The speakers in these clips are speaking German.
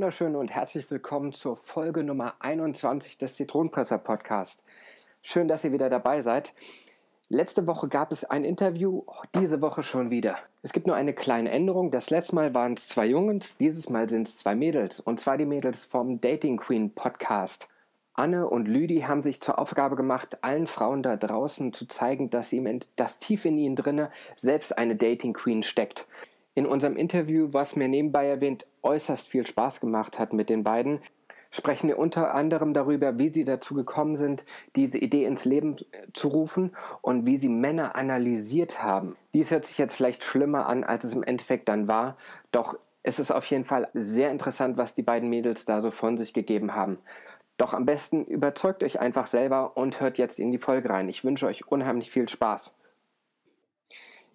Einen wunderschönen und herzlich willkommen zur Folge Nummer 21 des Zitronenpresser Podcast. Schön, dass ihr wieder dabei seid. Letzte Woche gab es ein Interview, diese Woche schon wieder. Es gibt nur eine kleine Änderung. Das letzte Mal waren es zwei Jungs, dieses Mal sind es zwei Mädels. Und zwar die Mädels vom Dating Queen Podcast. Anne und Lüdi haben sich zur Aufgabe gemacht, allen Frauen da draußen zu zeigen, dass, sie, dass tief in ihnen drinne selbst eine Dating Queen steckt in unserem Interview, was mir nebenbei erwähnt äußerst viel Spaß gemacht hat mit den beiden, sprechen wir unter anderem darüber, wie sie dazu gekommen sind, diese Idee ins Leben zu rufen und wie sie Männer analysiert haben. Dies hört sich jetzt vielleicht schlimmer an, als es im Endeffekt dann war, doch es ist auf jeden Fall sehr interessant, was die beiden Mädels da so von sich gegeben haben. Doch am besten überzeugt euch einfach selber und hört jetzt in die Folge rein. Ich wünsche euch unheimlich viel Spaß.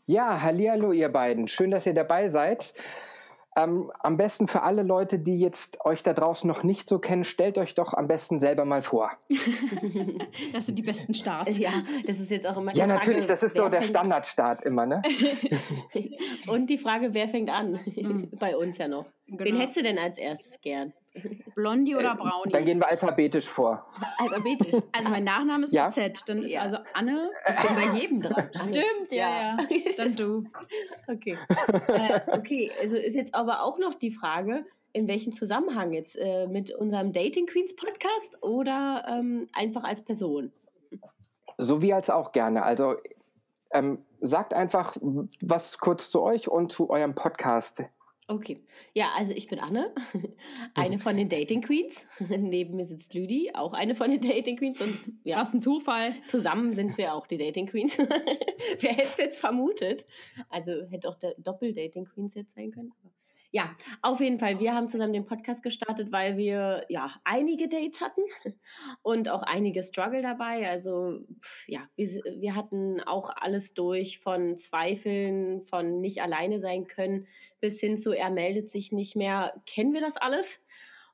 Ja, hallihallo ihr beiden. Schön, dass ihr dabei seid. Ähm, am besten für alle Leute, die jetzt euch da draußen noch nicht so kennen, stellt euch doch am besten selber mal vor. das sind die besten Starts. Ja, das ist jetzt auch immer die Ja, Frage, natürlich, das ist so der Standardstart immer, ne? Und die Frage, wer fängt an? Mhm. Bei uns ja noch. Genau. Wen hättest du denn als erstes gern? Blondie oder äh, Brownie? Dann gehen wir alphabetisch vor. Alphabetisch. Also mein Nachname ist ja? mit Z. Dann ist ja. also Anne. Ich bin bei jedem dran. Stimmt, ja, ja. Dann du. Okay. Äh, okay, also ist jetzt aber auch noch die Frage, in welchem Zusammenhang jetzt? Äh, mit unserem Dating Queens Podcast oder ähm, einfach als Person? So wie als auch gerne. Also ähm, sagt einfach was kurz zu euch und zu eurem Podcast. Okay. Ja, also ich bin Anne, eine von den Dating Queens. Neben mir sitzt Lüdi, auch eine von den Dating Queens. Und ja, was ein Zufall. Zusammen sind wir auch die Dating Queens. Wer hätte es jetzt vermutet? Also hätte auch der Doppel-Dating Queens jetzt sein können. Aber ja, auf jeden Fall. Wir haben zusammen den Podcast gestartet, weil wir ja einige Dates hatten und auch einige Struggle dabei. Also ja, wir, wir hatten auch alles durch von Zweifeln, von nicht alleine sein können, bis hin zu er meldet sich nicht mehr. Kennen wir das alles?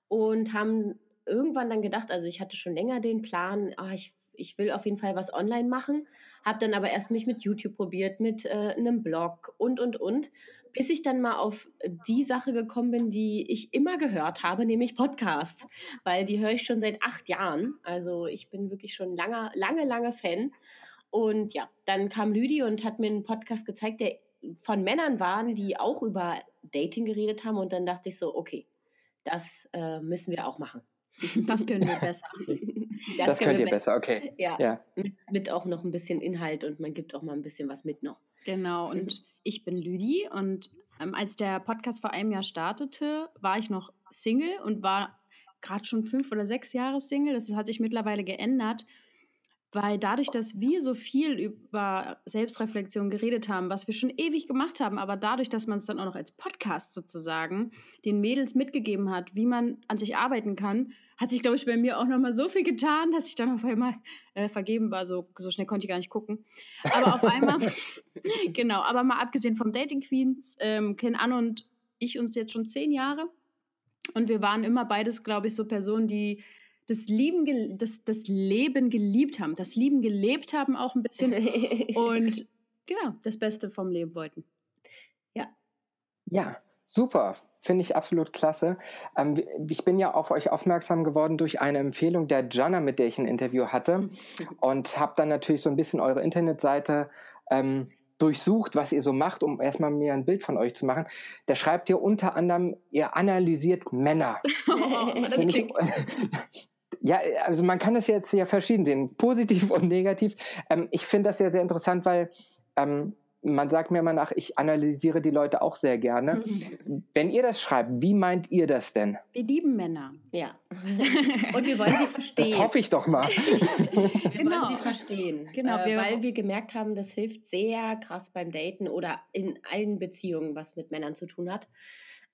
Und haben irgendwann dann gedacht, also ich hatte schon länger den Plan, ah, ich ich will auf jeden Fall was online machen, habe dann aber erst mich mit YouTube probiert, mit äh, einem Blog und, und, und, bis ich dann mal auf die Sache gekommen bin, die ich immer gehört habe, nämlich Podcasts, weil die höre ich schon seit acht Jahren. Also ich bin wirklich schon lange, lange, lange Fan. Und ja, dann kam Lüdi und hat mir einen Podcast gezeigt, der von Männern waren, die auch über Dating geredet haben. Und dann dachte ich so, okay, das äh, müssen wir auch machen. Das können wir besser. Das, das könnt ihr besser, okay. Ja, ja. Mit, mit, auch noch ein bisschen Inhalt und man gibt auch mal ein bisschen was mit noch. Genau, und ich bin Lüdi und ähm, als der Podcast vor einem Jahr startete, war ich noch Single und war gerade schon fünf oder sechs Jahre Single. Das hat sich mittlerweile geändert. Weil dadurch, dass wir so viel über Selbstreflexion geredet haben, was wir schon ewig gemacht haben, aber dadurch, dass man es dann auch noch als Podcast sozusagen den Mädels mitgegeben hat, wie man an sich arbeiten kann, hat sich, glaube ich, bei mir auch nochmal so viel getan, dass ich dann auf einmal äh, vergeben war. So, so schnell konnte ich gar nicht gucken. Aber auf einmal, genau, aber mal abgesehen vom Dating Queens, ähm, kennen Anne und ich uns jetzt schon zehn Jahre. Und wir waren immer beides, glaube ich, so Personen, die das, Lieben, das, das Leben geliebt haben, das Lieben gelebt haben auch ein bisschen und genau, das Beste vom Leben wollten. Ja. Ja, super. Finde ich absolut klasse. Ähm, ich bin ja auf euch aufmerksam geworden durch eine Empfehlung der Jana, mit der ich ein Interview hatte. und habe dann natürlich so ein bisschen eure Internetseite ähm, durchsucht, was ihr so macht, um erstmal mir ein Bild von euch zu machen. Da schreibt ihr unter anderem, ihr analysiert Männer. Oh, das klingt, Ja, also man kann das jetzt ja verschieden sehen, positiv und negativ. Ähm, ich finde das ja sehr interessant, weil ähm, man sagt mir immer nach, ich analysiere die Leute auch sehr gerne. Mhm. Wenn ihr das schreibt, wie meint ihr das denn? Wir lieben Männer. Ja. Und wir wollen sie verstehen. Das hoffe ich doch mal. wir genau. wollen sie verstehen. Genau, äh, weil wir gemerkt haben, das hilft sehr krass beim Daten oder in allen Beziehungen, was mit Männern zu tun hat.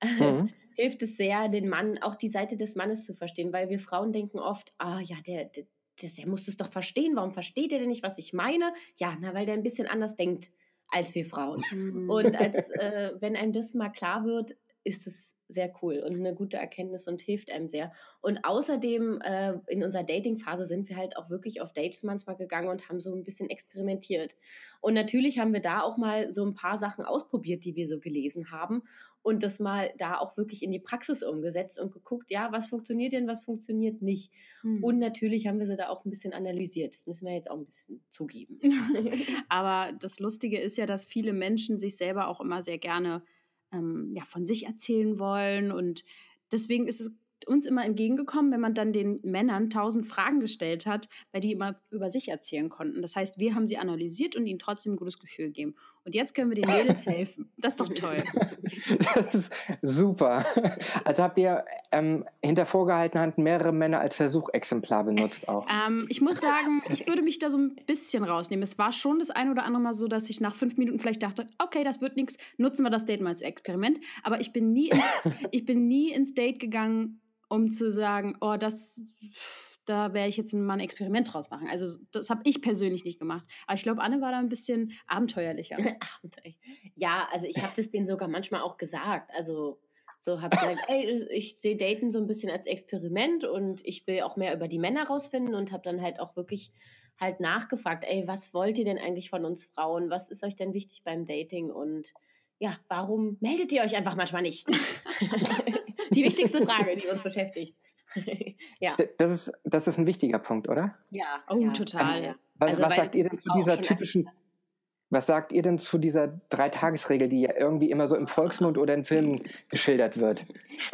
Mhm. Hilft es sehr, den Mann, auch die Seite des Mannes zu verstehen, weil wir Frauen denken oft, ah ja, der, der, der muss es doch verstehen. Warum versteht er denn nicht, was ich meine? Ja, na, weil der ein bisschen anders denkt als wir Frauen. Mhm. Und als, äh, wenn einem das mal klar wird, ist es sehr cool und eine gute Erkenntnis und hilft einem sehr. Und außerdem äh, in unserer Dating-Phase sind wir halt auch wirklich auf Dates manchmal gegangen und haben so ein bisschen experimentiert. Und natürlich haben wir da auch mal so ein paar Sachen ausprobiert, die wir so gelesen haben und das mal da auch wirklich in die Praxis umgesetzt und geguckt, ja, was funktioniert denn, was funktioniert nicht. Mhm. Und natürlich haben wir sie da auch ein bisschen analysiert. Das müssen wir jetzt auch ein bisschen zugeben. Aber das Lustige ist ja, dass viele Menschen sich selber auch immer sehr gerne ähm, ja, von sich erzählen wollen. Und deswegen ist es uns immer entgegengekommen, wenn man dann den Männern tausend Fragen gestellt hat, weil die immer über sich erzählen konnten. Das heißt, wir haben sie analysiert und ihnen trotzdem ein gutes Gefühl gegeben. Und jetzt können wir den Mädels helfen. Das ist doch toll. Das ist super. Also habt ihr ähm, hinter vorgehaltener Hand mehrere Männer als Versuchexemplar benutzt auch? Ähm, ich muss sagen, ich würde mich da so ein bisschen rausnehmen. Es war schon das ein oder andere Mal so, dass ich nach fünf Minuten vielleicht dachte, okay, das wird nichts, nutzen wir das Date mal als Experiment. Aber ich bin nie ins, ich bin nie ins Date gegangen, um zu sagen, oh, das, da werde ich jetzt mal ein Experiment draus machen. Also das habe ich persönlich nicht gemacht. Aber ich glaube, Anne war da ein bisschen abenteuerlicher. ja, also ich habe das denen sogar manchmal auch gesagt. Also so habe ich gesagt, ey, ich sehe Daten so ein bisschen als Experiment und ich will auch mehr über die Männer rausfinden und habe dann halt auch wirklich halt nachgefragt, ey, was wollt ihr denn eigentlich von uns Frauen? Was ist euch denn wichtig beim Dating? Und ja, warum meldet ihr euch einfach manchmal nicht? die wichtigste Frage, die uns beschäftigt. ja. Das ist, das ist ein wichtiger Punkt, oder? Ja. Oh, ja. total. Ja. Was, also, was sagt ihr denn zu dieser typischen, was sagt ihr denn zu dieser Dreitagesregel, die ja irgendwie immer so im Volksmund oder in Filmen geschildert wird?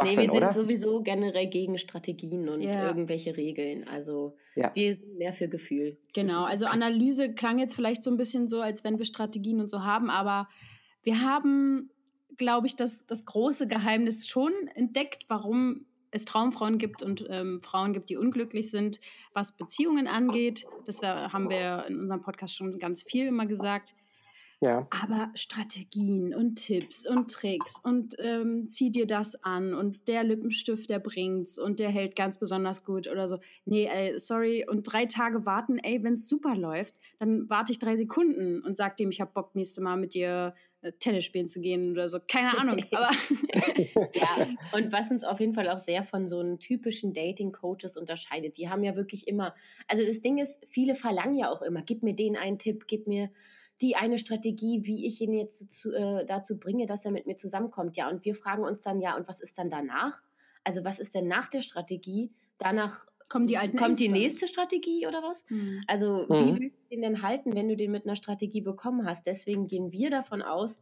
Nee, wir sind oder? sowieso generell gegen Strategien und ja. irgendwelche Regeln. Also ja. wir sind mehr für Gefühl. Genau, also Analyse klang jetzt vielleicht so ein bisschen so, als wenn wir Strategien und so haben, aber wir haben glaube ich, das, das große Geheimnis schon entdeckt, warum es Traumfrauen gibt und ähm, Frauen gibt, die unglücklich sind, was Beziehungen angeht. Das haben wir in unserem Podcast schon ganz viel immer gesagt. Ja. Aber Strategien und Tipps und Tricks und ähm, zieh dir das an und der Lippenstift, der bringt's und der hält ganz besonders gut oder so. Nee, ey, sorry. Und drei Tage warten, ey, wenn es super läuft, dann warte ich drei Sekunden und sag dem, ich hab Bock, nächste Mal mit dir Tennis spielen zu gehen oder so. Keine Ahnung. aber ja, und was uns auf jeden Fall auch sehr von so einen typischen Dating-Coaches unterscheidet, die haben ja wirklich immer, also das Ding ist, viele verlangen ja auch immer, gib mir den einen Tipp, gib mir die eine Strategie, wie ich ihn jetzt zu, äh, dazu bringe, dass er mit mir zusammenkommt. Ja, und wir fragen uns dann, ja, und was ist dann danach? Also was ist denn nach der Strategie? Danach kommen die alten kommt die nächste Strategie oder was? Mhm. Also mhm. wie willst du den denn halten, wenn du den mit einer Strategie bekommen hast? Deswegen gehen wir davon aus,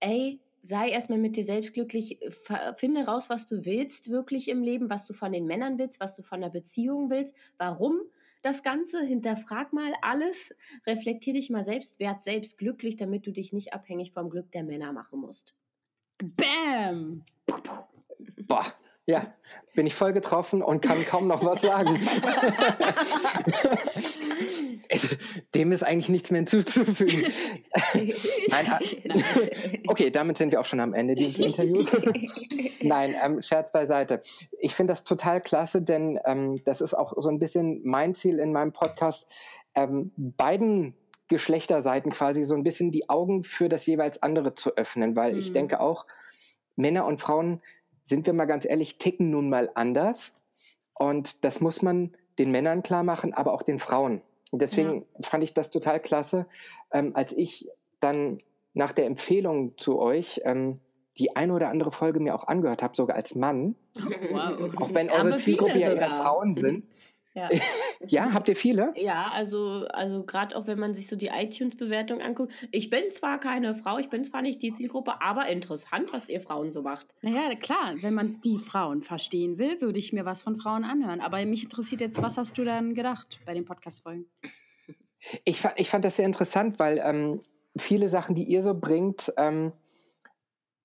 ey, sei erstmal mit dir selbst glücklich, finde raus, was du willst wirklich im Leben, was du von den Männern willst, was du von der Beziehung willst, warum das Ganze, hinterfrag mal alles, reflektier dich mal selbst, werd selbst glücklich, damit du dich nicht abhängig vom Glück der Männer machen musst. Bam! Boah, ja, bin ich voll getroffen und kann kaum noch was sagen. Dem ist eigentlich nichts mehr hinzuzufügen. Nein, okay, damit sind wir auch schon am Ende dieses Interviews. Nein, ähm, Scherz beiseite. Ich finde das total klasse, denn ähm, das ist auch so ein bisschen mein Ziel in meinem Podcast, ähm, beiden Geschlechterseiten quasi so ein bisschen die Augen für das jeweils andere zu öffnen, weil mhm. ich denke auch, Männer und Frauen sind wir mal ganz ehrlich, ticken nun mal anders. Und das muss man den Männern klar machen, aber auch den Frauen. Und deswegen ja. fand ich das total klasse, ähm, als ich dann nach der Empfehlung zu euch ähm, die eine oder andere Folge mir auch angehört habe, sogar als Mann. Wow. Auch wenn eure Zielgruppe ja eher Frauen sind. Ja. ja, habt ihr viele? Ja, also, also gerade auch wenn man sich so die iTunes-Bewertung anguckt. Ich bin zwar keine Frau, ich bin zwar nicht die Zielgruppe, aber interessant, was ihr Frauen so macht. Naja, klar, wenn man die Frauen verstehen will, würde ich mir was von Frauen anhören. Aber mich interessiert jetzt, was hast du dann gedacht bei den Podcast-Folgen? Ich, ich fand das sehr interessant, weil ähm, viele Sachen, die ihr so bringt, ähm,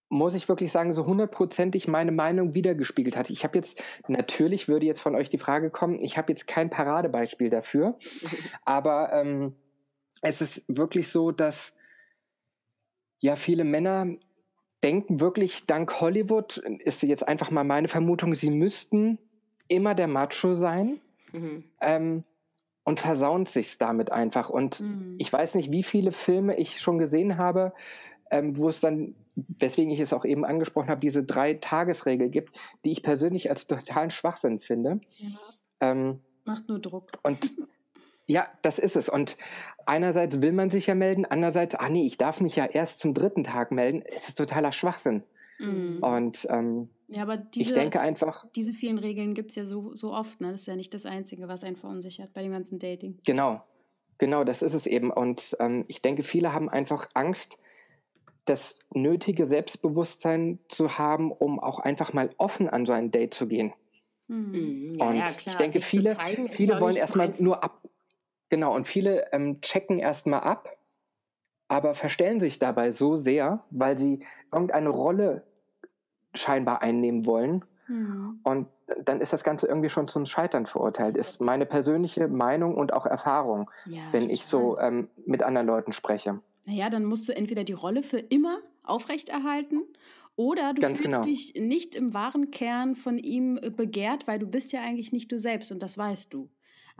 muss ich wirklich sagen, so hundertprozentig meine Meinung wiedergespiegelt hat. Ich habe jetzt, natürlich würde jetzt von euch die Frage kommen, ich habe jetzt kein Paradebeispiel dafür, aber ähm, es ist wirklich so, dass ja viele Männer denken wirklich, dank Hollywood, ist jetzt einfach mal meine Vermutung, sie müssten immer der Macho sein mhm. ähm, und versauen sich damit einfach. Und mhm. ich weiß nicht, wie viele Filme ich schon gesehen habe, ähm, wo es dann weswegen ich es auch eben angesprochen habe, diese Drei-Tagesregel gibt, die ich persönlich als totalen Schwachsinn finde. Ja. Ähm, Macht nur Druck. Und ja, das ist es. Und einerseits will man sich ja melden, andererseits, ah nee, ich darf mich ja erst zum dritten Tag melden. Es ist totaler Schwachsinn. Mhm. Und ähm, ja, aber diese, ich denke einfach. Diese vielen Regeln gibt es ja so, so oft. Ne? Das ist ja nicht das Einzige, was einen verunsichert bei dem ganzen Dating. Genau, genau, das ist es eben. Und ähm, ich denke, viele haben einfach Angst, das nötige Selbstbewusstsein zu haben, um auch einfach mal offen an so ein Date zu gehen. Mhm. Und ja, ich denke, viele, zeigen, viele wollen erstmal nur ab. Genau, und viele ähm, checken erstmal ab, aber verstellen sich dabei so sehr, weil sie irgendeine Rolle scheinbar einnehmen wollen. Mhm. Und dann ist das Ganze irgendwie schon zum Scheitern verurteilt. Ist meine persönliche Meinung und auch Erfahrung, ja, wenn ich so ähm, mit anderen Leuten spreche naja, dann musst du entweder die Rolle für immer aufrechterhalten oder du Ganz fühlst genau. dich nicht im wahren Kern von ihm äh, begehrt, weil du bist ja eigentlich nicht du selbst und das weißt du.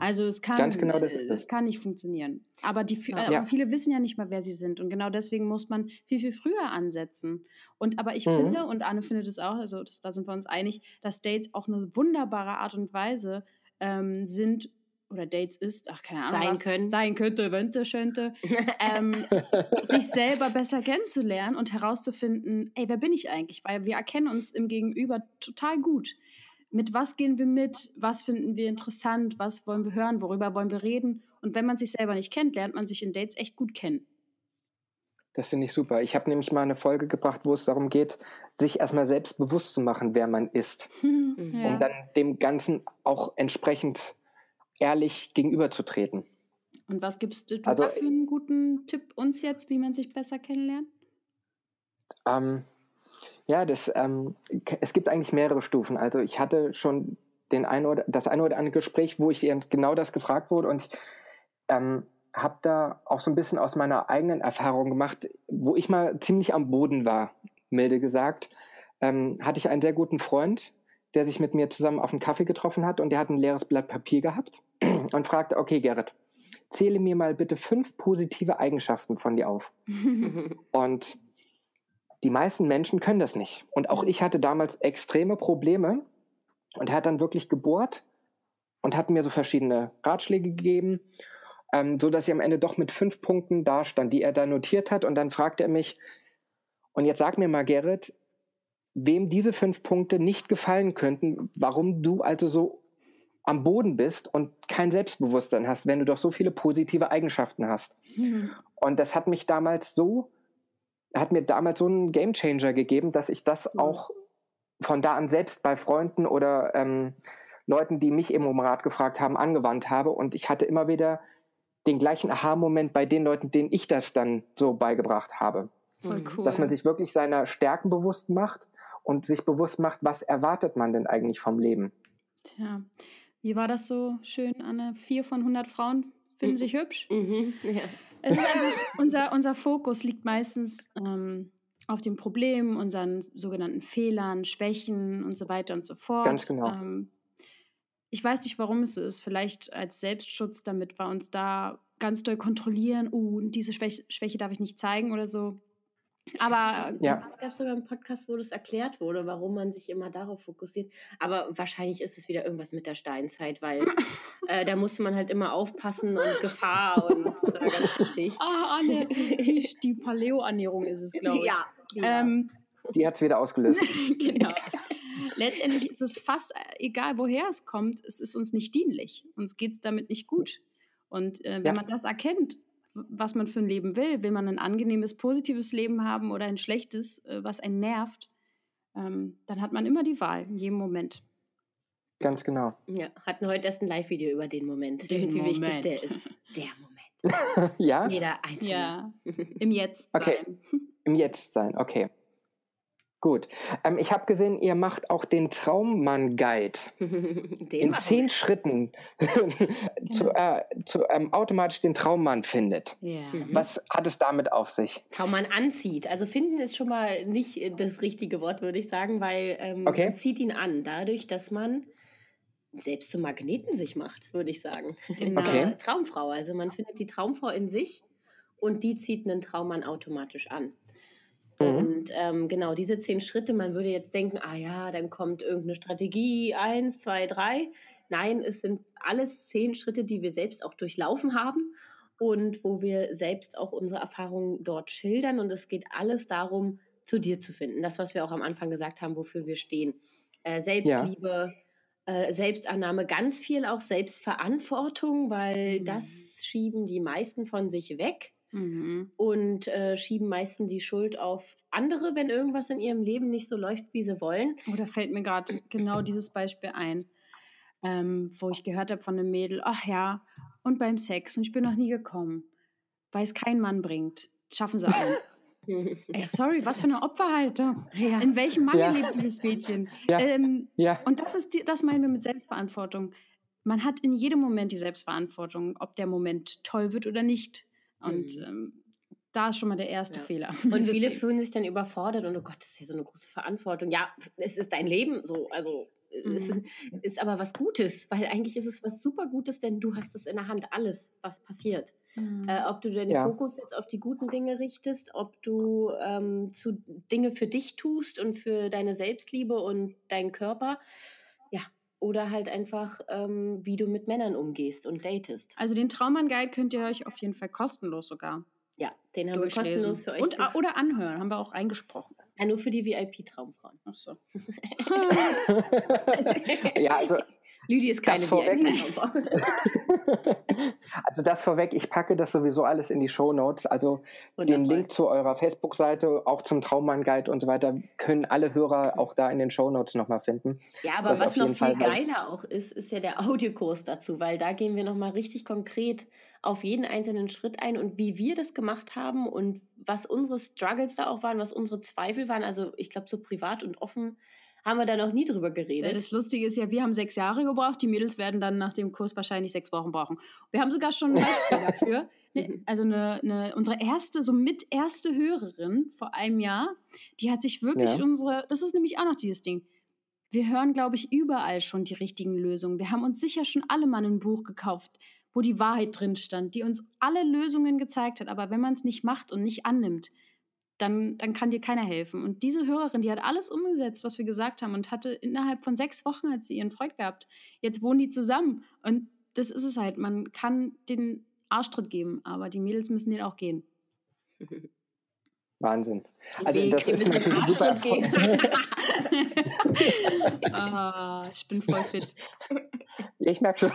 Also es kann, genau das, äh, es kann nicht funktionieren. Aber die, äh, ja. viele wissen ja nicht mal, wer sie sind. Und genau deswegen muss man viel, viel früher ansetzen. Und aber ich mhm. finde, und Anne findet es auch, also das, da sind wir uns einig, dass Dates auch eine wunderbare Art und Weise ähm, sind, oder Dates ist, ach keine Ahnung, sein was, können, sein könnte, könnte, könnte, ähm, sich selber besser kennenzulernen und herauszufinden, ey, wer bin ich eigentlich? Weil wir erkennen uns im Gegenüber total gut. Mit was gehen wir mit? Was finden wir interessant? Was wollen wir hören? Worüber wollen wir reden? Und wenn man sich selber nicht kennt, lernt man sich in Dates echt gut kennen. Das finde ich super. Ich habe nämlich mal eine Folge gebracht, wo es darum geht, sich erstmal selbst bewusst zu machen, wer man ist. ja. Um dann dem Ganzen auch entsprechend ehrlich gegenüberzutreten. Und was gibst du also, für einen guten Tipp uns jetzt, wie man sich besser kennenlernt? Ähm, ja, das, ähm, es gibt eigentlich mehrere Stufen. Also ich hatte schon den ein oder, das eine oder andere Gespräch, wo ich genau das gefragt wurde und ich ähm, habe da auch so ein bisschen aus meiner eigenen Erfahrung gemacht, wo ich mal ziemlich am Boden war, milde gesagt, ähm, hatte ich einen sehr guten Freund, der sich mit mir zusammen auf einen Kaffee getroffen hat und der hat ein leeres Blatt Papier gehabt und fragte, okay, Gerrit, zähle mir mal bitte fünf positive Eigenschaften von dir auf. und die meisten Menschen können das nicht. Und auch ich hatte damals extreme Probleme und er hat dann wirklich gebohrt und hat mir so verschiedene Ratschläge gegeben, ähm, so dass ich am Ende doch mit fünf Punkten dastand, die er da notiert hat. Und dann fragte er mich, und jetzt sag mir mal, Gerrit, wem diese fünf Punkte nicht gefallen könnten, warum du also so am Boden bist und kein Selbstbewusstsein hast, wenn du doch so viele positive Eigenschaften hast. Mhm. Und das hat mich damals so, hat mir damals so einen Gamechanger gegeben, dass ich das mhm. auch von da an selbst bei Freunden oder ähm, Leuten, die mich eben um Rat gefragt haben, angewandt habe. Und ich hatte immer wieder den gleichen Aha-Moment bei den Leuten, denen ich das dann so beigebracht habe. Cool. Dass man sich wirklich seiner Stärken bewusst macht und sich bewusst macht, was erwartet man denn eigentlich vom Leben. Tja, wie war das so schön, Anne? Vier von 100 Frauen finden mhm. sich hübsch. Mhm. Ja. Es ist einfach, unser, unser Fokus liegt meistens ähm, auf den Problemen, unseren sogenannten Fehlern, Schwächen und so weiter und so fort. Ganz genau. Ähm, ich weiß nicht, warum es so ist. Vielleicht als Selbstschutz, damit wir uns da ganz doll kontrollieren. Uh, diese Schwäche, Schwäche darf ich nicht zeigen oder so. Aber ja. es gab sogar einen Podcast, wo das erklärt wurde, warum man sich immer darauf fokussiert. Aber wahrscheinlich ist es wieder irgendwas mit der Steinzeit, weil äh, da musste man halt immer aufpassen und Gefahr und das war ganz wichtig. Ah, Anne, die, die Paleo-Ernährung ist es, glaube ich. Ja. Ähm, die hat es wieder ausgelöst. genau. Letztendlich ist es fast äh, egal, woher es kommt, es ist uns nicht dienlich. Uns geht es damit nicht gut. Und äh, wenn ja. man das erkennt, was man für ein Leben will. Will man ein angenehmes, positives Leben haben oder ein schlechtes, äh, was einen nervt, ähm, dann hat man immer die Wahl, in jedem Moment. Ganz genau. Ja, hatten heute erst ein Live-Video über den Moment, den wie Moment. wichtig der ist. Der Moment. ja? Jeder Einzelne. Ja, im Jetzt sein. Okay. Im Jetzt sein, okay. Gut. Ähm, ich habe gesehen, ihr macht auch den Traummann-Guide Den in zehn wir. Schritten zu, äh, zu, ähm, automatisch den Traummann findet. Ja. Mhm. Was hat es damit auf sich? Traummann anzieht. Also finden ist schon mal nicht das richtige Wort, würde ich sagen, weil ähm, Okay. man zieht ihn an, dadurch, dass man selbst zum Magneten sich macht, würde ich sagen. Genau. Okay. Traumfrau. Also man findet die Traumfrau in sich und die zieht einen Traummann automatisch an. Mhm. Und ähm, genau diese zehn Schritte, man würde jetzt denken, ah ja, dann kommt irgendeine Strategie, eins, zwei, drei. Nein, es sind alles zehn Schritte, die wir selbst auch durchlaufen haben und wo wir selbst auch unsere Erfahrungen dort schildern. Und es geht alles darum, zu dir zu finden. Das, was wir auch am Anfang gesagt haben, wofür wir stehen. Äh, Selbstliebe, äh, Selbstannahme, ganz viel auch Selbstverantwortung, weil Mhm. das schieben die meisten von sich weg Mhm. und äh, schieben meistens die Schuld auf andere, wenn irgendwas in ihrem Leben nicht so läuft, wie sie wollen. Oh, da fällt mir gerade genau dieses Beispiel ein, ähm, wo ich gehört habe von einem Mädel, ach ja, und beim Sex, und ich bin noch nie gekommen, weil es kein Mann bringt. Schaffen sie alle. Ey, sorry, was für eine Opferhaltung. ja. In welchem Mangel Ja. lebt dieses Mädchen? Ja. Ähm, und das ist die, das meinen wir mit Selbstverantwortung. Man hat in jedem Moment die Selbstverantwortung, ob der Moment toll wird oder nicht. Und Mhm. ähm, da ist schon mal der erste Ja. Fehler. Und viele fühlen sich dann überfordert und oh Gott, das ist ja so eine große Verantwortung. Ja, es ist dein Leben so. Also es Mhm. ist aber was Gutes, weil eigentlich ist es was super Gutes, denn du hast es in der Hand, alles, was passiert. Mhm. Äh, ob du deinen Ja. Fokus jetzt auf die guten Dinge richtest, ob du ähm, zu Dinge für dich tust und für deine Selbstliebe und deinen Körper. Oder halt einfach, ähm, wie du mit Männern umgehst und datest. Also den Traummann-Guide könnt ihr euch auf jeden Fall kostenlos sogar Ja, den haben wir kostenlos für euch. Und, oder anhören, haben wir auch eingesprochen. ja, nur für die VIP-Traumfrauen. Ach so. ja also, Lüdi ist keine Das vorweg. Also das vorweg, ich packe das sowieso alles in die Show Notes. Also den Wundervoll. Link zu eurer Facebook-Seite, auch zum Traummann-Guide und so weiter, können alle Hörer auch da in den Show Notes nochmal finden. Ja, aber Das was noch viel Fall, geiler auch ist, ist ja der Audiokurs dazu, weil da gehen wir nochmal richtig konkret auf jeden einzelnen Schritt ein und wie wir das gemacht haben und was unsere Struggles da auch waren, was unsere Zweifel waren. Also ich glaube, so privat und offen haben wir da noch nie drüber geredet. Das Lustige ist ja, wir haben sechs Jahre gebraucht, die Mädels werden dann nach dem Kurs wahrscheinlich sechs Wochen brauchen. Wir haben sogar schon ein Beispiel dafür. Ne, Also eine, eine, unsere erste, so mit erste Hörerin vor einem Jahr, die hat sich wirklich Ja. unsere, das ist nämlich auch noch dieses Ding. Wir hören, glaube ich, überall schon die richtigen Lösungen. Wir haben uns sicher schon alle mal ein Buch gekauft, wo die Wahrheit drin stand, die uns alle Lösungen gezeigt hat. Aber wenn man es nicht macht und nicht annimmt, dann, dann kann dir keiner helfen. Und diese Hörerin, die hat alles umgesetzt, was wir gesagt haben und hatte innerhalb von sechs Wochen hat sie ihren Freund gehabt. Jetzt wohnen die zusammen. Und das ist es halt. Man kann den Arschtritt geben, aber die Mädels müssen den auch gehen. Wahnsinn. Also das ist natürlich super Arschtritt Erfolg. ah, ich bin voll fit. Ich merke schon.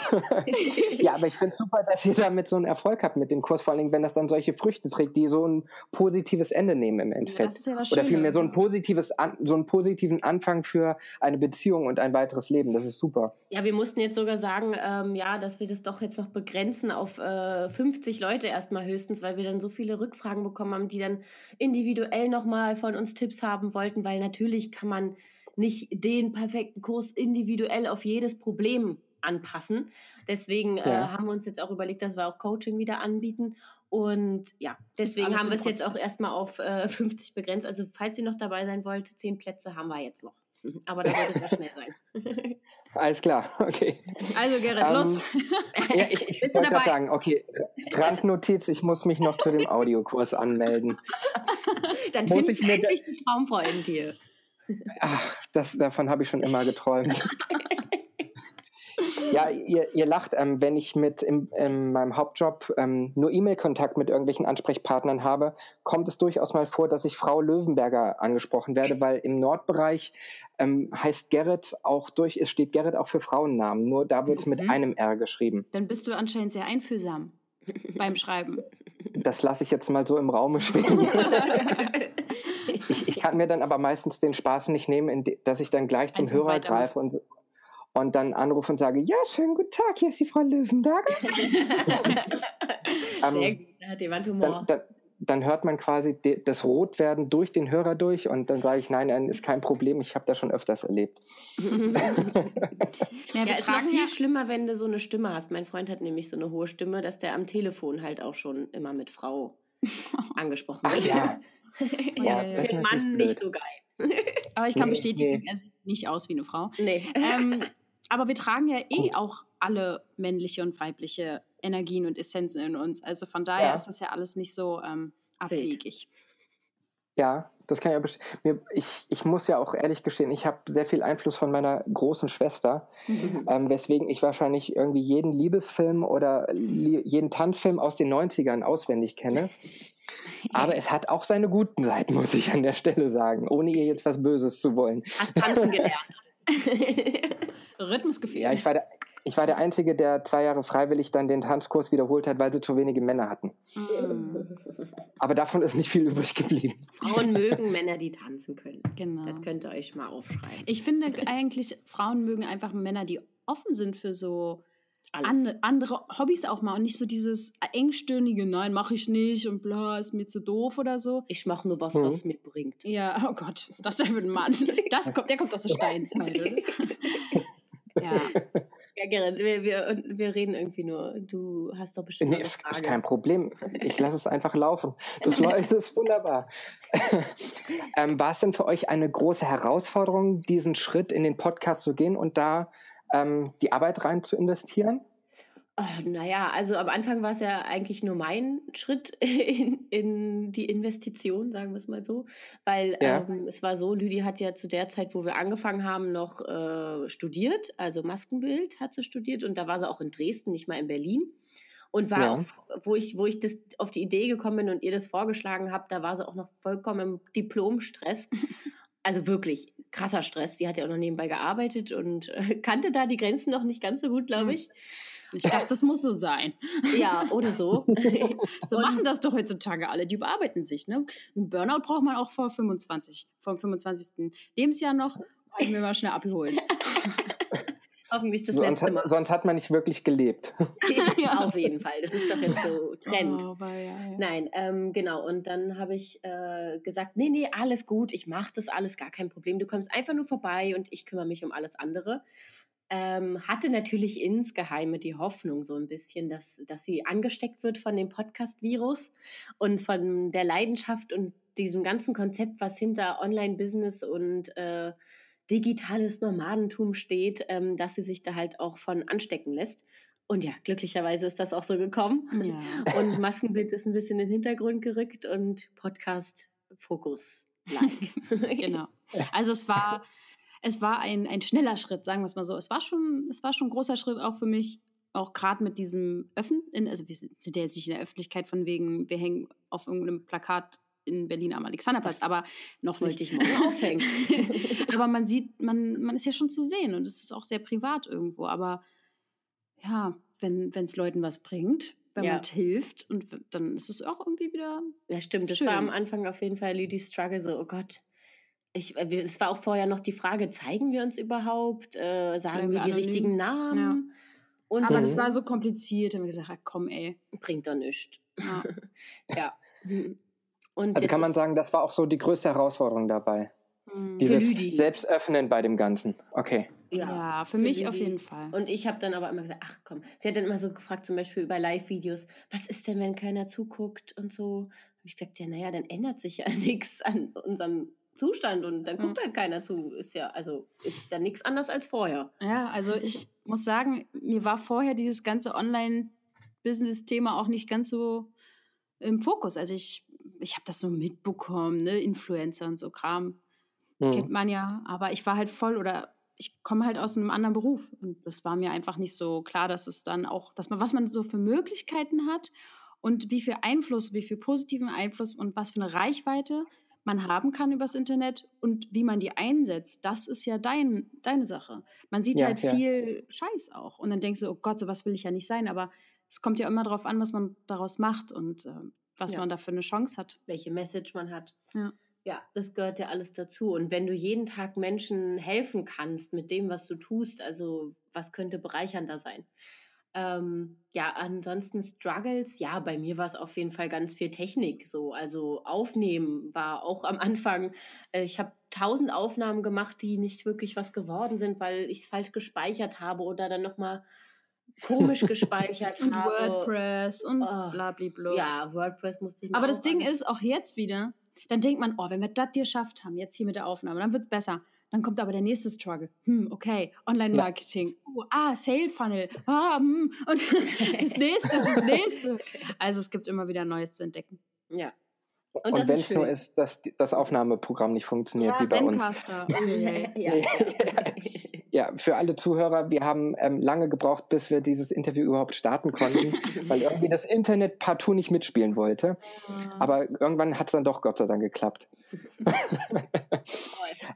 ja, aber ich finde es super, dass ihr damit so einen Erfolg habt mit dem Kurs, vor allem wenn das dann solche Früchte trägt, die so ein positives Ende nehmen im Das Endeffekt. ist ja das Oder vielmehr so, ein positives An so einen positiven Anfang für eine Beziehung und ein weiteres Leben. Das ist super. Ja, wir mussten jetzt sogar sagen, ähm, ja, dass wir das doch jetzt noch begrenzen auf äh, 50 Leute erstmal höchstens, weil wir dann so viele Rückfragen bekommen haben, die dann individuell nochmal von uns Tipps haben wollten, weil natürlich kann man nicht den perfekten Kurs individuell auf jedes Problem anpassen. Deswegen äh, Ja. haben wir uns jetzt auch überlegt, dass wir auch Coaching wieder anbieten. Und ja, deswegen haben wir es jetzt auch erstmal auf äh, 50 begrenzt. Also falls ihr noch dabei sein wollt, 10 Plätze haben wir jetzt noch. Aber da sollte es schnell sein. Alles klar, okay. Also Gerrit, Ähm, los. Ja, ich, ich wollte gerade sagen, okay, Randnotiz, ich muss mich noch zu dem Audiokurs anmelden. Dann Muss findest ich du mir endlich die Traumfrau in dir. Ach, das, davon habe ich schon immer geträumt. Ja, ihr, ihr lacht, ähm, wenn ich mit im, in meinem Hauptjob ähm, nur E-Mail-Kontakt mit irgendwelchen Ansprechpartnern habe, kommt es durchaus mal vor, dass ich Frau Löwenberger angesprochen werde, weil im Nordbereich ähm, heißt Gerrit auch durch, es steht Gerrit auch für Frauennamen, nur da wird es mit Mhm. einem R geschrieben. Dann bist du anscheinend sehr einfühlsam beim Schreiben. Das lasse ich jetzt mal so im Raume stehen. Ich, ich kann mir dann aber meistens den Spaß nicht nehmen, dass ich dann gleich zum Einfach Hörer weitermachen. greife und, und dann anrufe und sage, ja, schönen guten Tag, hier ist die Frau Löwenberger. Sehr Ähm, gut, da hat jemand Humor. dann, dann, dann hört man quasi das Rotwerden durch den Hörer durch und dann sage ich, nein, nein, ist kein Problem, ich habe das schon öfters erlebt. Ja, Ja, ist noch tragen viel ja, schlimmer, wenn du so eine Stimme hast. Mein Freund hat nämlich so eine hohe Stimme, dass der am Telefon halt auch schon immer mit Frau angesprochen Ach wird. ja, ja, ja, das ist für den natürlich Mann blöd. nicht so geil. aber ich kann Nee, bestätigen, nee. er sieht nicht aus wie eine Frau. Nee. ähm, aber wir tragen ja eh Gut. auch alle männliche und weibliche Energien und Essenzen in uns. Also von daher Ja. ist das ja alles nicht so ähm, abwegig. Ja, das kann ich ja best- mir, ich, ich muss ja auch ehrlich gestehen, ich habe sehr viel Einfluss von meiner großen Schwester, ähm, weswegen ich wahrscheinlich irgendwie jeden Liebesfilm oder li jeden Tanzfilm aus den 90ern auswendig kenne. Aber es hat auch seine guten Seiten, muss ich an der Stelle sagen, ohne ihr jetzt was Böses zu wollen. Hast tanzen gelernt. Rhythmusgefühl. Ja, ich war der, ich war der Einzige, der zwei Jahre freiwillig dann den Tanzkurs wiederholt hat, weil sie zu wenige Männer hatten. Mm, Aber davon ist nicht viel übrig geblieben. Frauen mögen Männer, die tanzen können. genau. Das könnt ihr euch mal aufschreiben. Ich finde eigentlich, Frauen mögen einfach Männer, die offen sind für so an, andere Hobbys auch mal und nicht so dieses engstirnige, nein, mache ich nicht und bla, ist mir zu doof oder so. Ich mache nur was, Mhm. was mir bringt. Ja, oh Gott, ist das denn für ein Mann? Das kommt, der kommt aus der Steinzeit, oder? Ja, Ja, Gerrit, wir, wir, wir reden irgendwie nur. Du hast doch bestimmt Nee, eine ist Frage. ist kein Problem. Ich lasse es einfach laufen. Das, läuft, das ist wunderbar. ähm, war es denn für euch eine große Herausforderung, diesen Schritt in den Podcast zu gehen und da ähm, die Arbeit rein zu investieren? Oh, naja, also am Anfang war es ja eigentlich nur mein Schritt in, in die Investition, sagen wir es mal so. Weil Ja. ähm, es war so, Lüdi hat ja zu der Zeit, wo wir angefangen haben, noch äh, studiert. Also Maskenbild hat sie studiert und da war sie auch in Dresden, nicht mal in Berlin. Und war Ja. auch, wo ich, wo ich das auf die Idee gekommen bin und ihr das vorgeschlagen habe, da war sie auch noch vollkommen im Diplomstress. Also wirklich krasser Stress. Sie hat ja auch noch nebenbei gearbeitet und äh, kannte da die Grenzen noch nicht ganz so gut, glaube Hm. ich. ich dachte, das muss so sein. Ja, oder so. So Und- machen das doch heutzutage alle, die überarbeiten sich. Ne? Ein Burnout braucht man auch vor 25, vor dem 25. Lebensjahr noch. Ich mir mal schnell abholen. Hoffentlich das Sonst letzte hat, Mal. sonst hat man nicht wirklich gelebt. Auf jeden Fall. Das ist doch jetzt so Trend. Oh, ja, ja. Nein, ähm, genau. Und dann habe ich äh, gesagt, nee, nee, alles gut, ich mache das alles, gar kein Problem. Du kommst einfach nur vorbei und ich kümmere mich um alles andere. Ähm, hatte natürlich insgeheime die Hoffnung so ein bisschen, dass, dass sie angesteckt wird von dem Podcast-Virus und von der Leidenschaft und diesem ganzen Konzept, was hinter Online-Business und äh, digitales Nomadentum steht, ähm, dass sie sich da halt auch von anstecken lässt. Und ja, glücklicherweise ist das auch so gekommen. Ja. Und Maskenbild ist ein bisschen in den Hintergrund gerückt und Podcast Fokus. Like. Genau. Also es war, es war ein, ein schneller Schritt, sagen wir es mal so. Es war schon, es war schon ein großer Schritt auch für mich, auch gerade mit diesem Öffnen, also wir sind ja jetzt nicht in der Öffentlichkeit von wegen, wir hängen auf irgendeinem Plakat in Berlin am Alexanderplatz, Das- aber noch Das wollte ich morgen aufhängen. aber man sieht, man, man ist ja schon zu sehen und es ist auch sehr privat irgendwo. Aber ja, wenn es Leuten was bringt, wenn Ja. man hilft, und dann ist es auch irgendwie wieder. Ja, stimmt. Das Schön. war am Anfang auf jeden Fall Lüdis Struggle so, oh Gott. Ich, äh, es war auch vorher noch die Frage, zeigen wir uns überhaupt? Äh, sagen Bleiben wir die anonym? richtigen Namen? Und Aber Mhm. das war so kompliziert, da haben wir gesagt, ah, komm, ey. bringt doch nichts. Ja. Ja. Mhm. Und Also kann man sagen, das war auch so die größte Herausforderung dabei. Mhm. Dieses. Selbstöffnen bei dem Ganzen. Okay. Ja, für, für mich auf Lüdi. jeden Fall. Und ich habe dann aber immer gesagt, ach komm, sie hat dann immer so gefragt, zum Beispiel über Live-Videos, was ist denn, wenn keiner zuguckt und so. Habe ich gesagt, ja, naja, dann ändert sich ja nichts an unserem Zustand und dann guckt halt keiner zu. Ist ja, also ist ja nichts anders als vorher. Ja, also ich muss sagen, mir war vorher dieses ganze Online-Business-Thema auch nicht ganz so im Fokus. Also ich, ich habe das so mitbekommen, ne, Influencer und so Kram. Kennt Hm. man ja, aber ich war halt voll oder ich komme halt aus einem anderen Beruf und das war mir einfach nicht so klar, dass es dann auch, dass man, was man so für Möglichkeiten hat und wie viel Einfluss, wie viel positiven Einfluss und was für eine Reichweite man haben kann übers Internet und wie man die einsetzt, das ist ja dein, deine Sache. Man sieht Ja, halt ja. viel Scheiß auch und dann denkst du, oh Gott, sowas will ich ja nicht sein, aber es kommt ja immer darauf an, was man daraus macht und äh, was Ja. man da für eine Chance hat. Welche Message man hat. Ja. Ja, das gehört ja alles dazu. Und wenn du jeden Tag Menschen helfen kannst mit dem, was du tust, also was könnte bereichernder sein? Ähm, ja, ansonsten Struggles, ja, bei mir war es auf jeden Fall ganz viel Technik. So, also Aufnehmen war auch am Anfang. Äh, ich habe tausend Aufnahmen gemacht, die nicht wirklich was geworden sind, weil ich es falsch gespeichert habe oder dann nochmal komisch gespeichert Und habe. WordPress und Oh, blablabla. Ja, WordPress musste ich Aber das Ding ist, auch jetzt wieder, dann denkt man, oh, wenn wir das geschafft haben, jetzt hier mit der Aufnahme, dann wird es besser. Dann kommt aber der nächste Struggle. Hm, okay, Online-Marketing. Oh, ah, Sale-Funnel. Ah, hm. Und das nächste, das nächste. Also es gibt immer wieder Neues zu entdecken. Ja. Und, Und wenn es nur ist, dass das Aufnahmeprogramm nicht funktioniert, wie bei uns. Zencaster. Oh, je. ja, ja. Ja, für alle Zuhörer, wir haben ähm, lange gebraucht, bis wir dieses Interview überhaupt starten konnten, weil irgendwie das Internet partout nicht mitspielen wollte. Aber irgendwann hat es dann doch Gott sei Dank geklappt.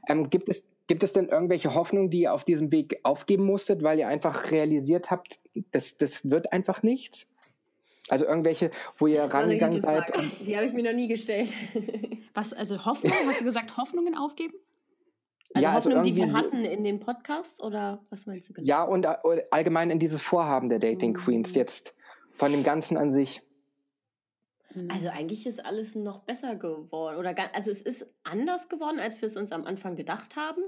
ähm, gibt, es, gibt es denn irgendwelche Hoffnungen, die ihr auf diesem Weg aufgeben musstet, weil ihr einfach realisiert habt, das, das wird einfach nichts? Also irgendwelche, wo ihr rangegangen seid Die habe ich mir noch nie gestellt. Was, also Hoffnung? Hast du gesagt, Hoffnungen aufgeben? Also Ja, also Hoffnung, die wir irgendwie- hatten in dem Podcast oder was meinst du genau? ja, und äh, allgemein in dieses Vorhaben der Dating Mhm. Queens jetzt von dem Ganzen an sich. Hm. Also eigentlich ist alles noch besser geworden. Oder ga- also es ist anders geworden, als wir es uns am Anfang gedacht haben.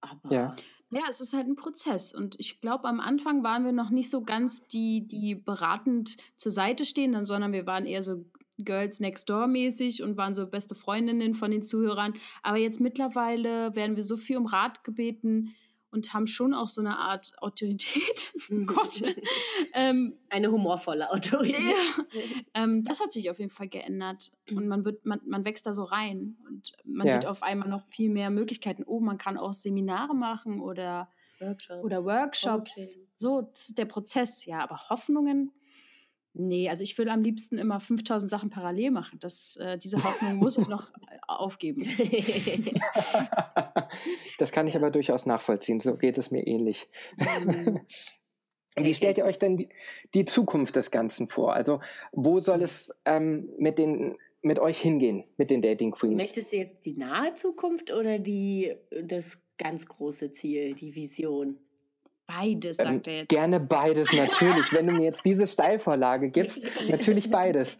Aber Ja. Ja, es ist halt ein Prozess. Und ich glaube, am Anfang waren wir noch nicht so ganz die, die beratend zur Seite stehen, sondern wir waren eher so Girls Next Door mäßig und waren so beste Freundinnen von den Zuhörern. Aber jetzt mittlerweile werden wir so viel um Rat gebeten und haben schon auch so eine Art Autorität. Gott. ähm, eine humorvolle Autorität. ja, ähm, das hat sich auf jeden Fall geändert und man wird, man, man wächst da so rein und man Ja. sieht auf einmal noch viel mehr Möglichkeiten. Oh, man kann auch Seminare machen oder, Workshops. oder Workshops. Coaching. So, das ist der Prozess, ja, aber Hoffnungen. Nee, also ich würde am liebsten immer 5000 Sachen parallel machen. Das, äh, diese Hoffnung muss ich noch äh, aufgeben. das kann ich aber durchaus nachvollziehen. So geht es mir ähnlich. Ähm, Wie stellt ihr euch denn die, die Zukunft des Ganzen vor? Also, wo soll es ähm, mit, den, mit euch hingehen, mit den Dating Queens? Möchtest du jetzt die nahe Zukunft oder die, das ganz große Ziel, die Vision? Beides, Ähm, sagt er jetzt. gerne beides, natürlich. Wenn du mir jetzt diese Steilvorlage gibst, natürlich beides.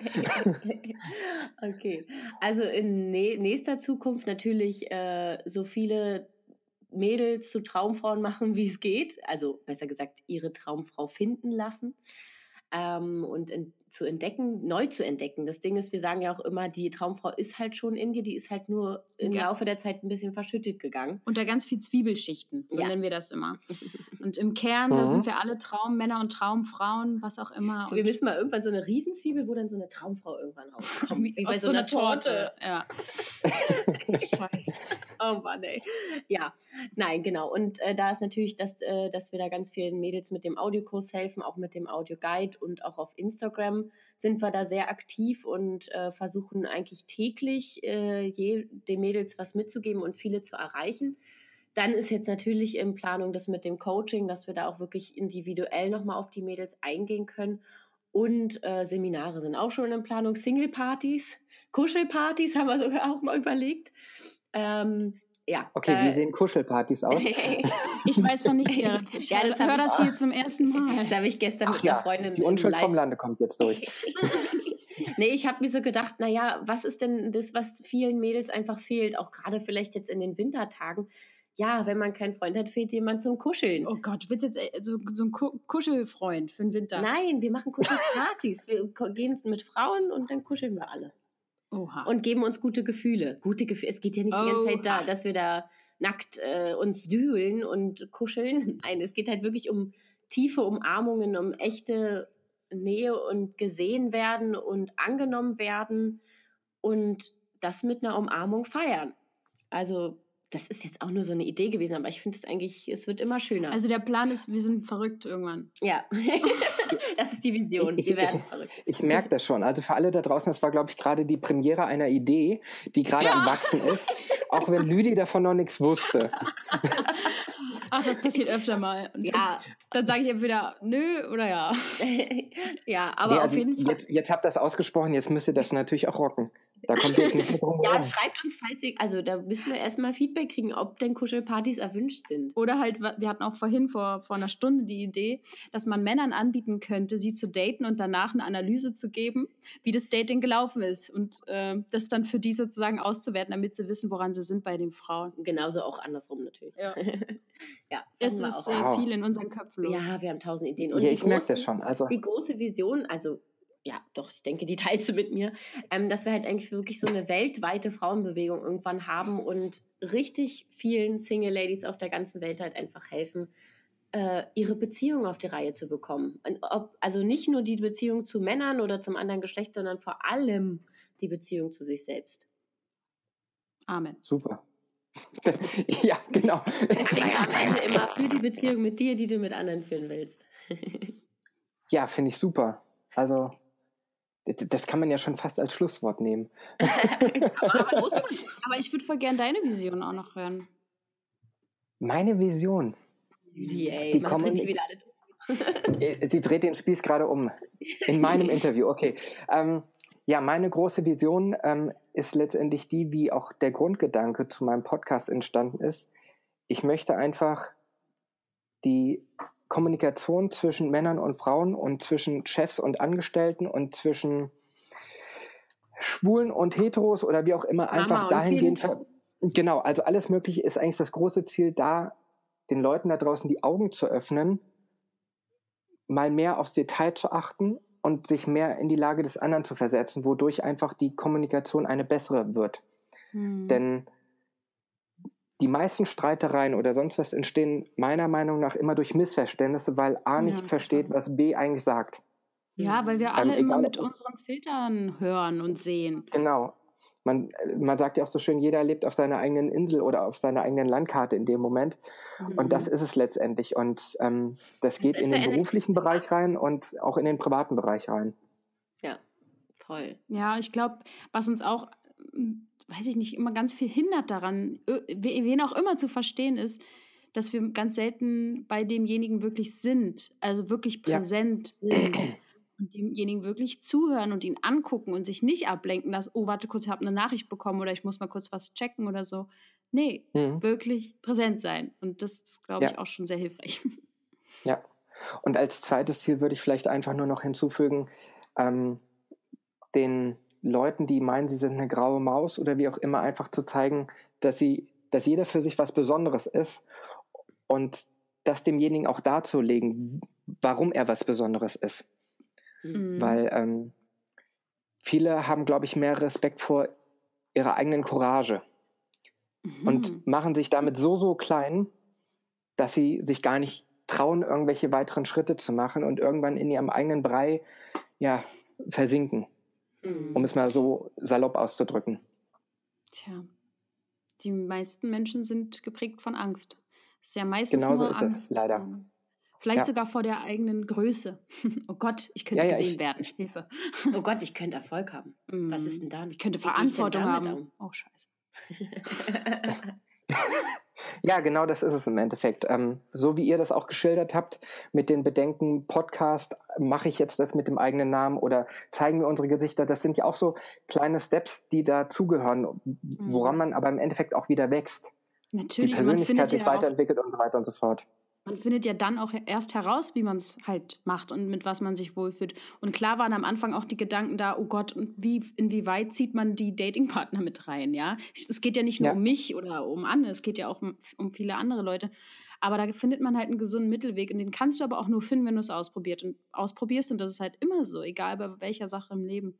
okay, also in nä- nächster Zukunft natürlich äh, so viele Mädels zu Traumfrauen machen, wie es geht. Also besser gesagt, ihre Traumfrau finden lassen ähm, und in, zu entdecken, neu zu entdecken. Das Ding ist, wir sagen ja auch immer, die Traumfrau ist halt schon in dir, die ist halt nur im Ja. Laufe der Zeit ein bisschen verschüttet gegangen. Unter ganz viel Zwiebelschichten, so Ja. nennen wir das immer. Und im Kern, da Mhm. sind wir alle Traummänner und Traumfrauen, was auch immer. Wir Und müssen mal irgendwann so eine Riesenzwiebel, wo dann so eine Traumfrau irgendwann rauskommt. wie, Wie bei aus so einer Torte. Ja. Scheiße. Oh Mann, ey. Ja, nein, genau. Und äh, da ist natürlich, dass, äh, dass wir da ganz vielen Mädels mit dem Audiokurs helfen, auch mit dem Audioguide und auch auf Instagram sind wir da sehr aktiv und äh, versuchen eigentlich täglich äh, je, den Mädels was mitzugeben und viele zu erreichen. Dann ist jetzt natürlich in Planung das mit dem Coaching, dass wir da auch wirklich individuell nochmal auf die Mädels eingehen können. Und äh, Seminare sind auch schon in Planung. Single-Partys, Kuschelpartys haben wir sogar auch mal überlegt. Ähm, ja. Okay, äh, wie sehen Kuschelpartys aus? Ich weiß von nichts, Gerrit. Ich Ja, das höre das hier zum ersten Mal. Das habe ich gestern Ach mit einer ja, Freundin die Unschuld vom Lande kommt jetzt durch. nee, ich habe mir so gedacht, naja, was ist denn das, was vielen Mädels einfach fehlt, auch gerade vielleicht jetzt in den Wintertagen? Ja, wenn man keinen Freund hat, fehlt jemand zum Kuscheln. Oh Gott, du willst jetzt äh, so, so ein Ku- Kuschelfreund für den Winter. Nein, wir machen Kuschelpartys. wir gehen mit Frauen und dann kuscheln wir alle. Oha. Und geben uns gute Gefühle. Gute Gefühle. Es geht ja nicht die ganze Zeit da, dass wir da nackt äh, uns dühlen und kuscheln. Nein, es geht halt wirklich um tiefe Umarmungen, um echte Nähe und gesehen werden und angenommen werden und das mit einer Umarmung feiern. Also, das ist jetzt auch nur so eine Idee gewesen, aber ich finde es eigentlich, es wird immer schöner. also der Plan ist, wir sind verrückt irgendwann. ja, das ist die Vision. Werden verrückt. Ich merke das schon. Also für alle da draußen, das war, glaube ich, gerade die Premiere einer Idee, die gerade am Wachsen ist. Auch wenn Lüdi davon noch nichts wusste. Ach, das passiert öfter mal. Und Ja, Dann sage ich entweder nö oder ja. ja, aber Nee, auf also jeden Fall. jetzt, jetzt habt ihr das ausgesprochen, jetzt müsst ihr das natürlich auch rocken. Da kommt jetzt nicht mit drum Ja, schreibt uns, falls ihr, also da müssen wir erstmal Feedback kriegen, ob denn Kuschelpartys erwünscht sind. Oder halt, wir hatten auch vorhin vor, vor einer Stunde die Idee, dass man Männern anbieten könnte, sie zu daten und danach eine Analyse zu geben, wie das Dating gelaufen ist und äh, das dann für die sozusagen auszuwerten, damit sie wissen, woran sie sind bei den Frauen. Genauso auch andersrum natürlich. Ja. ja Es ist auch. äh, viel in unseren Köpfen los. ja, wir haben tausend Ideen. Und Ja, ich merke das schon. Also, Die große Vision, also ja, doch, ich denke, die teilst du mit mir, ähm, dass wir halt eigentlich wirklich so eine weltweite Frauenbewegung irgendwann haben und richtig vielen Single Ladies auf der ganzen Welt halt einfach helfen, äh, ihre Beziehung auf die Reihe zu bekommen. Und ob, also nicht nur die Beziehung zu Männern oder zum anderen Geschlecht, sondern vor allem die Beziehung zu sich selbst. Amen. super. ja, genau. Denk am Ende immer für die Beziehung mit dir, die du mit anderen führen willst. Ja, finde ich super. Also, das, kann man ja schon fast als Schlusswort nehmen. Aber, aber, aber ich würde voll gern deine Vision auch noch hören. Meine Vision. Die, ey, Die kommen- die wieder alle Äh, Sie dreht den Spieß gerade um. In meinem Interview, okay. Ähm, ja, meine große Vision ähm, ist letztendlich die, wie auch der Grundgedanke zu meinem Podcast entstanden ist. Ich möchte einfach die Kommunikation zwischen Männern und Frauen und zwischen Chefs und Angestellten und zwischen Schwulen und Heteros oder wie auch immer einfach und dahingehend. Genau, also alles Mögliche ist eigentlich das große Ziel, da den Leuten da draußen die Augen zu öffnen, mal mehr aufs Detail zu achten und sich mehr in die Lage des anderen zu versetzen, wodurch einfach die Kommunikation eine bessere wird. Hm. Denn die meisten Streitereien oder sonst was entstehen meiner Meinung nach immer durch Missverständnisse, weil A Ja, nicht total. versteht, was B eigentlich sagt. ja, weil wir Ähm, alle immer egal, mit unseren Filtern hören und sehen. Genau. Man, äh, man sagt ja auch so schön, jeder lebt auf seiner eigenen Insel oder auf seiner eigenen Landkarte in dem Moment. Und das ist es letztendlich. Und ähm, das geht in den beruflichen Bereich rein und auch in den privaten Bereich rein. Ja, voll. Ja, ich glaube, was uns auch, ähm, weiß ich nicht, immer ganz viel hindert daran, wen auch immer zu verstehen ist, dass wir ganz selten bei demjenigen wirklich sind, also wirklich Ja. präsent sind und demjenigen wirklich zuhören und ihn angucken und sich nicht ablenken, dass, oh, warte kurz, ich habe eine Nachricht bekommen oder ich muss mal kurz was checken oder so. Nee, Mhm. wirklich präsent sein. Und das ist, glaube ich, Ja. auch schon sehr hilfreich. Ja. Und als zweites Ziel würde ich vielleicht einfach nur noch hinzufügen, ähm, den Leuten, die meinen, sie sind eine graue Maus oder wie auch immer, einfach zu zeigen, dass sie, dass jeder für sich was Besonderes ist und das demjenigen auch darzulegen, warum er was Besonderes ist. Mhm. Weil ähm, viele haben, glaube ich, mehr Respekt vor ihrer eigenen Courage Mhm. und machen sich damit so, so klein, dass sie sich gar nicht trauen, irgendwelche weiteren Schritte zu machen und irgendwann in ihrem eigenen Brei ja, versinken, Mhm. um es mal so salopp auszudrücken. Tja, die meisten Menschen sind geprägt von Angst. Es ist ja meistens Genauso nur ist es, Angst. leider. ähm, Vielleicht Ja. sogar vor der eigenen Größe. oh Gott, ich könnte Ja, ja, gesehen ich- werden. Hilfe. Oh Gott, ich könnte Erfolg haben. Was ist Mm, denn dann? Ich könnte ich Verantwortung damit haben. Oh, scheiße. Ja, genau das ist es im Endeffekt. Ähm, so wie ihr das auch geschildert habt, mit den Bedenken, Podcast, mache ich jetzt das mit dem eigenen Namen oder zeigen wir unsere Gesichter, das sind ja auch so kleine Steps, die dazugehören, woran man aber im Endeffekt auch wieder wächst. Die Natürlich, man Persönlichkeit sich ja weiterentwickelt und so weiter und so fort. Man findet ja dann auch erst heraus, wie man es halt macht und mit was man sich wohlfühlt. Und klar waren am Anfang auch die Gedanken da, oh Gott, und wie, inwieweit zieht man die Datingpartner mit rein, ja? Es geht ja nicht nur Ja. um mich oder um Anne, es geht ja auch um, um viele andere Leute. Aber da findet man halt einen gesunden Mittelweg und den kannst du aber auch nur finden, wenn du es ausprobiert und ausprobierst. Und das ist halt immer so, egal bei welcher Sache im Leben.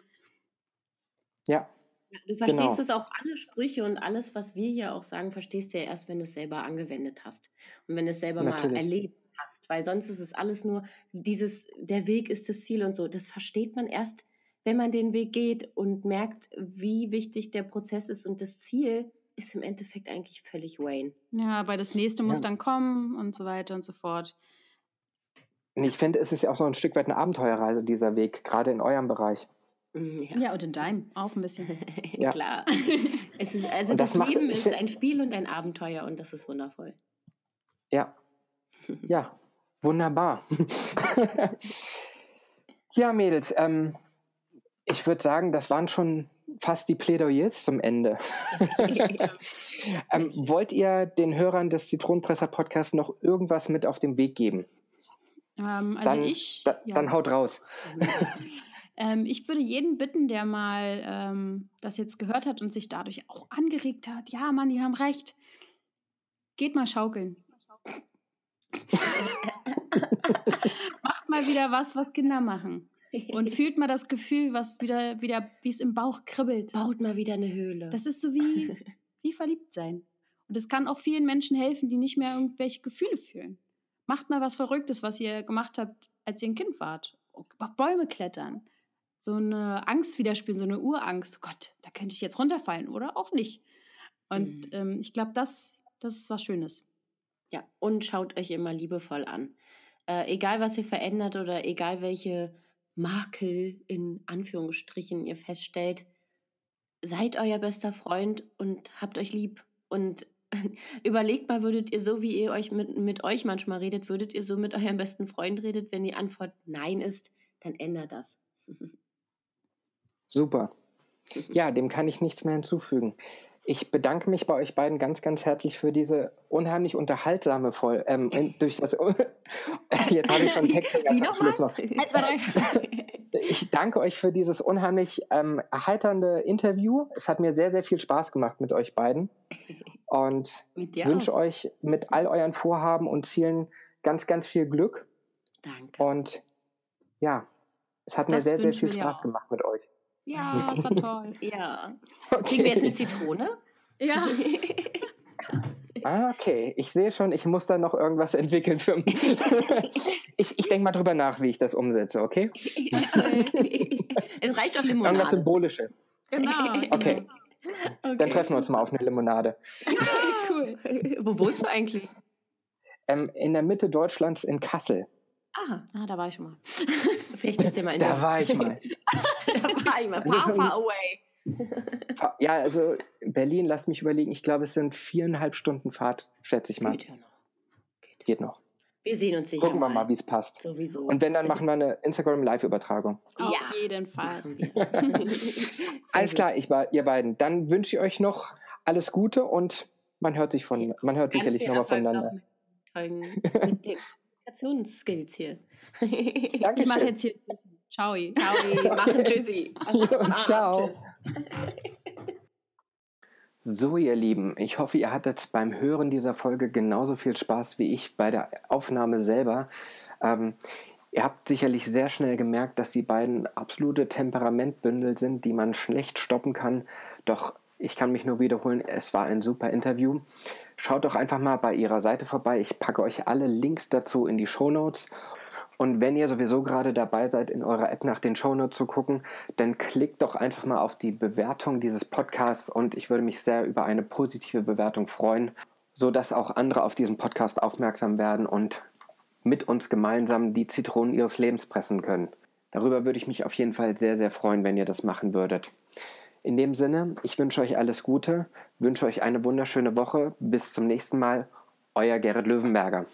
Ja, Du verstehst Genau. es auch, alle Sprüche und alles, was wir hier auch sagen, verstehst du ja erst, wenn du es selber angewendet hast. Und wenn du es selber Natürlich. mal erlebt hast. Weil sonst ist es alles nur dieses, der Weg ist das Ziel und so. Das versteht man erst, wenn man den Weg geht und merkt, wie wichtig der Prozess ist. Und das Ziel ist im Endeffekt eigentlich völlig Wayne. Ja, weil das nächste muss Ja. dann kommen und so weiter und so fort. und ich finde, es ist ja auch so ein Stück weit eine Abenteuerreise, dieser Weg, gerade in eurem Bereich. Mm, Ja, Ja, und in deinem auch ein bisschen. Ja. klar. Es ist, also Und das, das macht- Leben ist find- ein Spiel und ein Abenteuer und das ist wundervoll. Ja. Ja, wunderbar. ja, Mädels, ähm, ich würde sagen, das waren schon fast die Plädoyers zum Ende. ähm, wollt ihr den Hörern des Zitronenpresser-Podcasts noch irgendwas mit auf den Weg geben? Ähm, also Dann, ich, da, ja. dann haut raus. Ähm, ich würde jeden bitten, der mal ähm, das jetzt gehört hat und sich dadurch auch angeregt hat. Ja, Mann, die haben recht. Geht mal schaukeln. Macht mal wieder was, was Kinder machen. Und fühlt mal das Gefühl, was wieder, wieder, wie es im Bauch kribbelt. Baut mal wieder eine Höhle. Das ist so wie, wie verliebt sein. Und es kann auch vielen Menschen helfen, die nicht mehr irgendwelche Gefühle fühlen. Macht mal was Verrücktes, was ihr gemacht habt, als ihr ein Kind wart. Auf Bäume klettern. So eine Angst widerspielen, so eine Urangst. Oh Gott, da könnte ich jetzt runterfallen oder auch nicht. Und Mhm. ähm, ich glaube, das, das ist was Schönes. Ja, und schaut euch immer liebevoll an. Äh, egal, was ihr verändert oder egal, welche Makel in Anführungsstrichen ihr feststellt, seid euer bester Freund und habt euch lieb. Und überlegt mal, würdet ihr so, wie ihr euch mit, mit euch manchmal redet, würdet ihr so mit eurem besten Freund redet, wenn die Antwort Nein ist, dann ändert das. Super. Ja, dem kann ich nichts mehr hinzufügen. Ich bedanke mich bei euch beiden ganz, ganz herzlich für diese unheimlich unterhaltsame Folge. Ähm, durch das Jetzt habe ich schon Text als nochmal? Abschluss noch. Ich danke euch für dieses unheimlich ähm, erheiternde Interview. Es hat mir sehr, sehr viel Spaß gemacht mit euch beiden. Und wünsche euch mit all euren Vorhaben und Zielen ganz, ganz viel Glück. Danke. Und ja, es hat mir Das sehr, sehr wünschen viel Spaß auch. gemacht mit euch. Ja, das war toll. Ja. Kriegen wir jetzt eine Zitrone? Ja. Ah, okay. Ich sehe schon, ich muss da noch irgendwas entwickeln für Ich, ich denke mal drüber nach, wie ich das umsetze, okay? es reicht Irgendwas Limonade. Symbolisches. Genau. Okay. Okay. Dann treffen wir uns mal auf eine Limonade. Cool. Wo wohnst du eigentlich? Ähm, in der Mitte Deutschlands in Kassel. Ah, Ah, da war ich schon mal. vielleicht bist du ja mal in Da war ich mal. Mal. Das ist Far, far away. Ja, also Berlin, lasst mich überlegen. Ich glaube, es sind viereinhalb Stunden Fahrt, schätze ich mal. Geht ja noch. Geht. Geht noch. Wir sehen uns sicher Gucken wir mal, wie es passt. Sowieso. Und wenn, dann machen wir eine Instagram-Live-Übertragung. Auf Ja. jeden Fall. Alles klar, ich, war- ihr beiden. Dann wünsche ich euch noch alles Gute und man hört sich von, man hört Ganz sicherlich nochmal voneinander. noch mit mit den Kommunikationsskills hier. Ich mache Dankeschön. jetzt hier. Ciao. Ciao, machen Tschüssi. Ah, Ciao. So, ihr Lieben, ich hoffe, ihr hattet beim Hören dieser Folge genauso viel Spaß wie ich bei der Aufnahme selber. Ähm, ihr habt sicherlich sehr schnell gemerkt, dass die beiden absolute Temperamentbündel sind, die man schlecht stoppen kann. Doch ich kann mich nur wiederholen, es war ein super Interview. Schaut doch einfach mal bei ihrer Seite vorbei. Ich packe euch alle Links dazu in die Show Notes. Und wenn ihr sowieso gerade dabei seid, in eurer App nach den Shownotes zu gucken, dann klickt doch einfach mal auf die Bewertung dieses Podcasts und ich würde mich sehr über eine positive Bewertung freuen, sodass auch andere auf diesen Podcast aufmerksam werden und mit uns gemeinsam die Zitronen ihres Lebens pressen können. Darüber würde ich mich auf jeden Fall sehr, sehr freuen, wenn ihr das machen würdet. In dem Sinne, ich wünsche euch alles Gute, wünsche euch eine wunderschöne Woche. Bis zum nächsten Mal. Euer Gerrit Löwenberger.